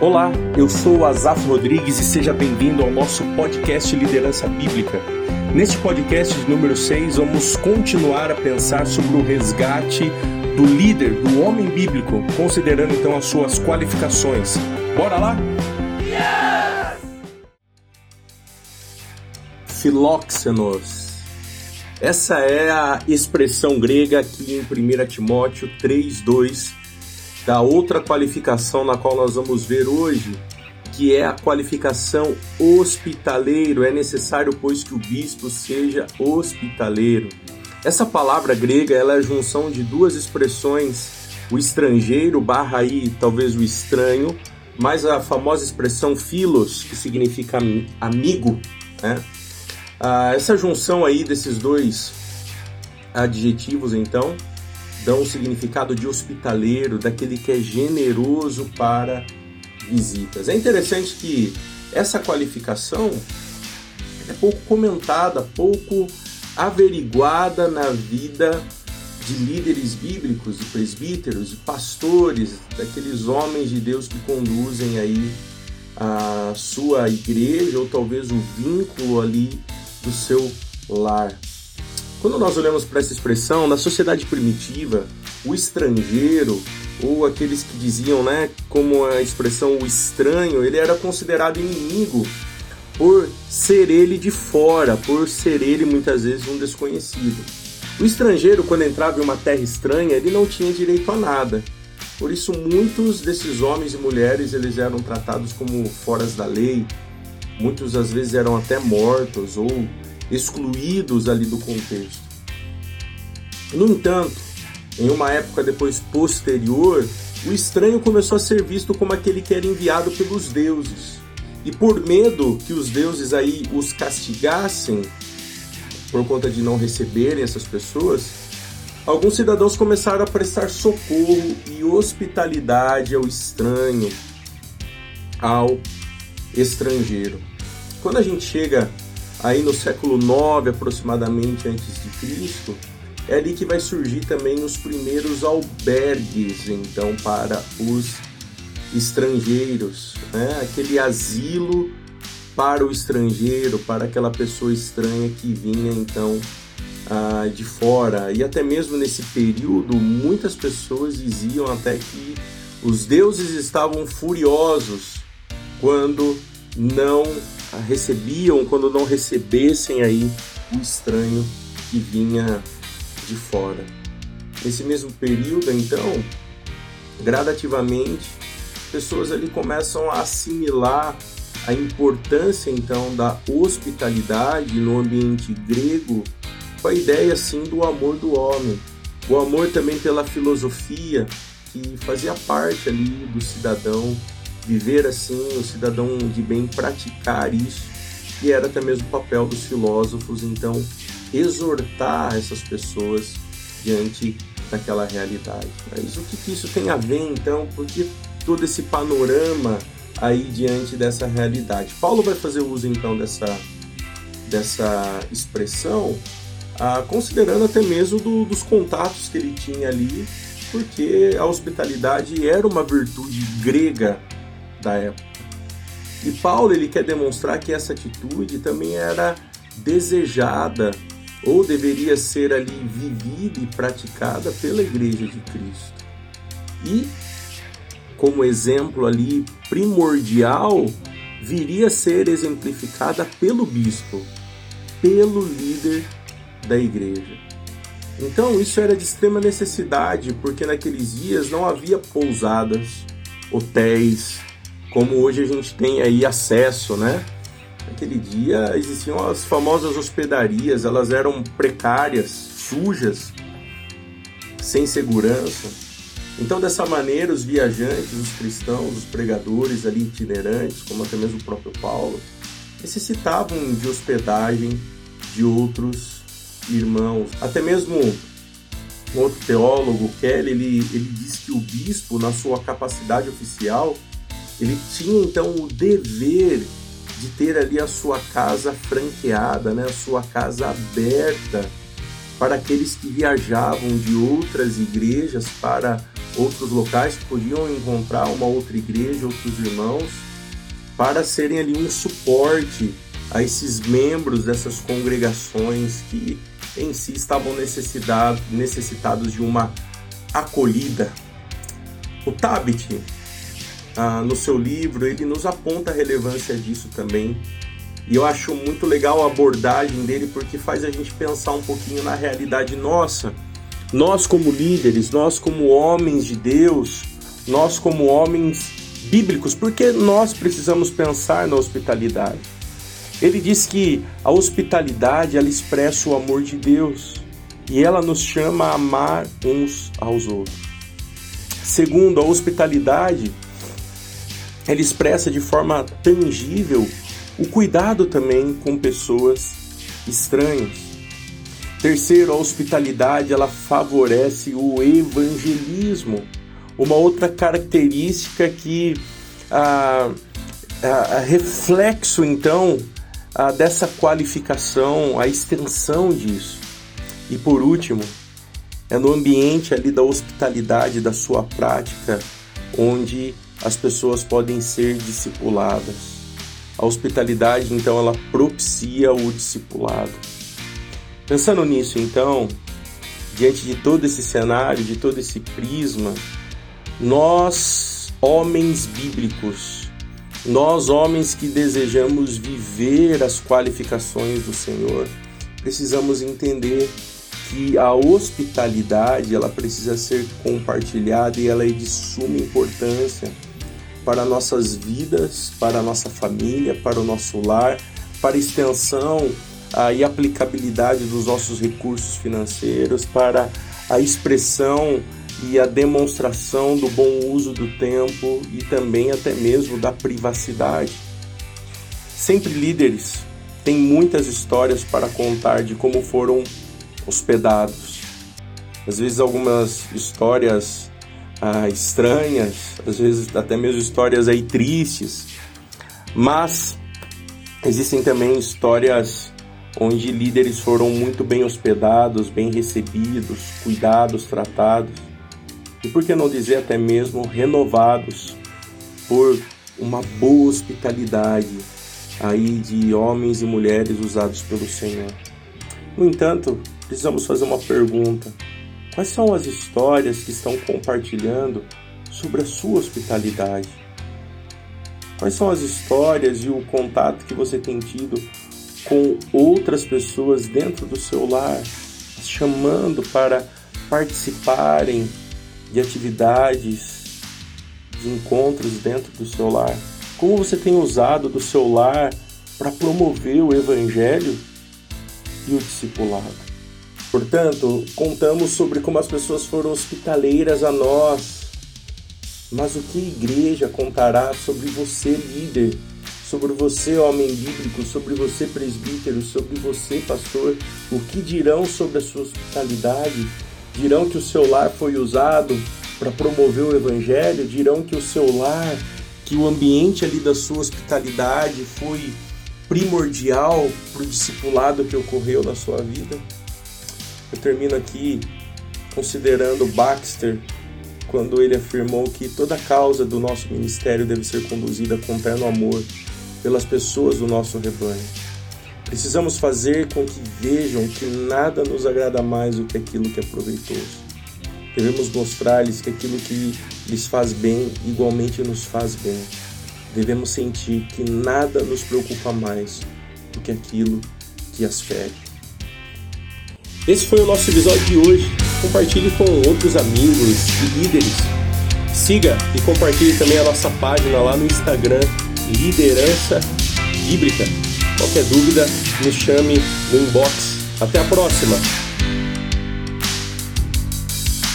Olá, eu sou Azaf Rodrigues e seja bem-vindo ao nosso podcast Liderança Bíblica. Neste podcast número 6, vamos continuar a pensar sobre o resgate do líder, do homem bíblico, considerando então as suas qualificações. Bora lá? Yes! Filóxenos. Essa é a expressão grega aqui em 1 Timóteo 3:2 da outra qualificação na qual nós vamos ver hoje, que é a qualificação hospitaleiro. É necessário, pois, que o bispo seja hospitaleiro. Essa palavra grega ela é a junção de duas expressões, o estrangeiro barra aí talvez o estranho, mais a famosa expressão filos, que significa amigo, né? Ah, essa junção aí desses dois adjetivos, então, dão o significado de hospitaleiro, daquele que é generoso para visitas. É interessante que essa qualificação é pouco comentada, pouco averiguada na vida de líderes bíblicos, de presbíteros, de pastores, daqueles homens de Deus que conduzem aí a sua igreja ou talvez o vínculo ali do seu lar. Quando nós olhamos para essa expressão, na sociedade primitiva, o estrangeiro, ou aqueles que diziam, né, como a expressão o estranho, ele era considerado inimigo por ser ele de fora, por ser ele muitas vezes um desconhecido. O estrangeiro, quando entrava em uma terra estranha, ele não tinha direito a nada. Por isso, muitos desses homens e mulheres eles eram tratados como foras da lei. Muitos às vezes eram até mortos ou excluídos ali do contexto. No entanto, em uma época depois posterior, o estranho começou a ser visto como aquele que era enviado pelos deuses. E por medo que os deuses aí os castigassem por conta de não receberem essas pessoas, alguns cidadãos começaram a prestar socorro e hospitalidade ao estranho, ao estrangeiro. Quando a gente chega aí no século 9 aproximadamente antes de Cristo, é ali que vai surgir também os primeiros albergues, então, para os estrangeiros, né? aquele asilo para o estrangeiro, para aquela pessoa estranha que vinha então ah, de fora. E até mesmo nesse período, muitas pessoas diziam até que os deuses estavam furiosos quando não recebiam, quando não recebessem aí o estranho que vinha de fora. Nesse mesmo período, então, gradativamente, pessoas ali começam a assimilar a importância então da hospitalidade no ambiente grego com a ideia assim do amor do homem, o amor também pela filosofia que fazia parte ali do cidadão viver assim, o cidadão de bem praticar isso, e era até mesmo o papel dos filósofos, então, exortar essas pessoas diante daquela realidade. Mas o que, que isso tem a ver, então, porque todo esse panorama aí diante dessa realidade? Paulo vai fazer uso, então, dessa, dessa expressão, ah, considerando até mesmo do, dos contatos que ele tinha ali, porque a hospitalidade era uma virtude grega da época. E Paulo ele quer demonstrar que essa atitude também era desejada ou deveria ser ali vivida e praticada pela igreja de Cristo. E como exemplo ali primordial viria a ser exemplificada pelo bispo, pelo líder da igreja. Então isso era de extrema necessidade, porque naqueles dias não havia pousadas, hotéis, como hoje a gente tem aí acesso, né? Naquele dia existiam as famosas hospedarias, elas eram precárias, sujas, sem segurança. Então, dessa maneira, os viajantes, os cristãos, os pregadores ali itinerantes, como até mesmo o próprio Paulo, necessitavam de hospedagem de outros irmãos. Até mesmo um outro teólogo, Kelly, ele, ele diz que o bispo, na sua capacidade oficial, ele tinha então o dever de ter ali a sua casa franqueada, né, a sua casa aberta para aqueles que viajavam de outras igrejas para outros locais podiam encontrar uma outra igreja, outros irmãos, para serem ali um suporte a esses membros dessas congregações que em si estavam necessitados de uma acolhida. O Tabit, ah, no seu livro, ele nos aponta a relevância disso também. E eu acho muito legal a abordagem dele porque faz a gente pensar um pouquinho na realidade nossa. Nós, como líderes, nós, como homens de Deus, nós, como homens bíblicos, porque nós precisamos pensar na hospitalidade. Ele diz que a hospitalidade ela expressa o amor de Deus e ela nos chama a amar uns aos outros. Segundo, a hospitalidade ela expressa de forma tangível o cuidado também com pessoas estranhas. Terceiro, a hospitalidade ela favorece o evangelismo, uma outra característica que a, a, a reflexo então a, dessa qualificação, a extensão disso. E por último, é no ambiente ali da hospitalidade, da sua prática, onde as pessoas podem ser discipuladas. A hospitalidade, então, ela propicia o discipulado. Pensando nisso, então, diante de todo esse cenário, de todo esse prisma, nós, homens bíblicos, nós, homens que desejamos viver as qualificações do Senhor, precisamos entender que a hospitalidade ela precisa ser compartilhada e ela é de suma importância para nossas vidas, para nossa família, para o nosso lar, para extensão ah, e aplicabilidade dos nossos recursos financeiros, para a expressão e a demonstração do bom uso do tempo e também até mesmo da privacidade. Sempre líderes têm muitas histórias para contar de como foram hospedados. Às vezes algumas histórias ah, estranhas, às vezes até mesmo histórias aí tristes, mas existem também histórias onde líderes foram muito bem hospedados, bem recebidos, cuidados, tratados e por que não dizer até mesmo renovados por uma boa hospitalidade aí de homens e mulheres usados pelo Senhor. No entanto, precisamos fazer uma pergunta. Quais são as histórias que estão compartilhando sobre a sua hospitalidade? Quais são as histórias e o contato que você tem tido com outras pessoas dentro do seu lar, chamando para participarem de atividades, de encontros dentro do seu lar? Como você tem usado do seu lar para promover o Evangelho e o discipulado? Portanto, contamos sobre como as pessoas foram hospitaleiras a nós. Mas o que a igreja contará sobre você, líder, sobre você, homem bíblico, sobre você, presbítero, sobre você, pastor? O que dirão sobre a sua hospitalidade? Dirão que o seu lar foi usado para promover o evangelho? Dirão que o seu lar, que o ambiente ali da sua hospitalidade foi primordial para o discipulado que ocorreu na sua vida? Eu termino aqui considerando Baxter quando ele afirmou que toda causa do nosso ministério deve ser conduzida com terno amor pelas pessoas do nosso rebanho. Precisamos fazer com que vejam que nada nos agrada mais do que aquilo que é proveitoso. Devemos mostrar-lhes que aquilo que lhes faz bem igualmente nos faz bem. Devemos sentir que nada nos preocupa mais do que aquilo que as fere. Esse foi o nosso episódio de hoje. Compartilhe com outros amigos e líderes. Siga e compartilhe também a nossa página lá no Instagram, Liderança Bíblica. Qualquer dúvida, me chame no inbox. Até a próxima!